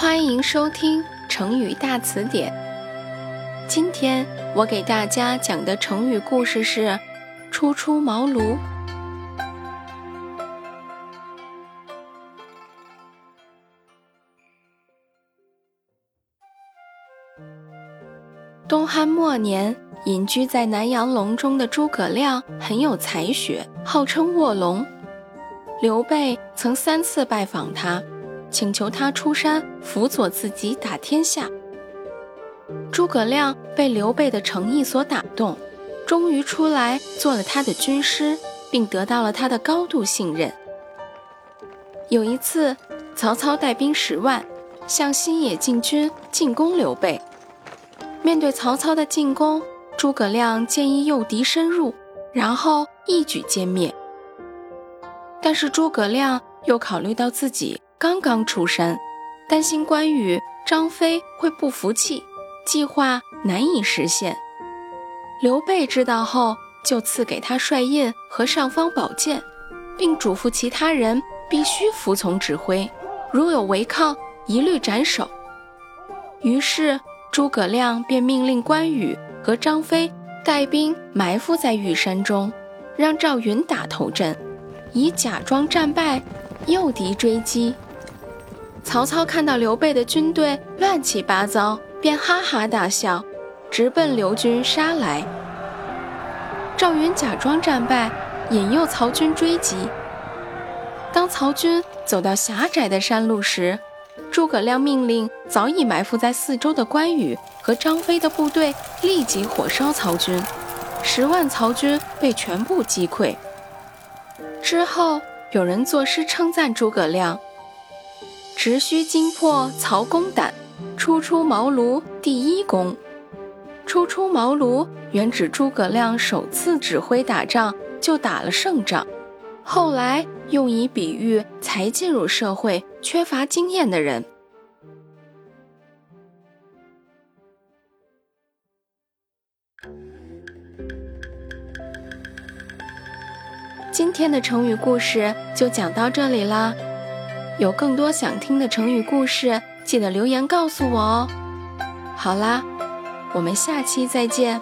欢迎收听成语大词典。今天我给大家讲的成语故事是“初出茅庐”。东汉末年，隐居在南阳隆中的诸葛亮很有才学，号称卧龙。刘备曾三次拜访他，请求他出山辅佐自己打天下。诸葛亮被刘备的诚意所打动，终于出来做了他的军师，并得到了他的高度信任。有一次，曹操带兵十万向新野进军，进攻刘备。面对曹操的进攻，诸葛亮建议诱敌深入，然后一举歼灭。但是诸葛亮又考虑到自己刚刚出山，担心关羽、张飞会不服气，计划难以实现。刘备知道后，就赐给他帅印和尚方宝剑，并嘱咐其他人必须服从指挥，如有违抗，一律斩首。于是。诸葛亮便命令关羽和张飞带兵埋伏在玉山中，让赵云打头阵，以假装战败诱敌追击。曹操看到刘备的军队乱七八糟，便哈哈大笑，直奔刘军杀来。赵云假装战败，引诱曹军追击。当曹军走到狭窄的山路时，诸葛亮命令早已埋伏在四周的关羽和张飞的部队立即火烧曹军，十万曹军被全部击溃。之后有人作诗称赞诸葛亮：“直须惊破曹公胆，初出茅庐第一功。”初出茅庐原指诸葛亮首次指挥打仗就打了胜仗。后来用以比喻才进入社会、缺乏经验的人。今天的成语故事就讲到这里啦，有更多想听的成语故事，记得留言告诉我哦。好啦，我们下期再见。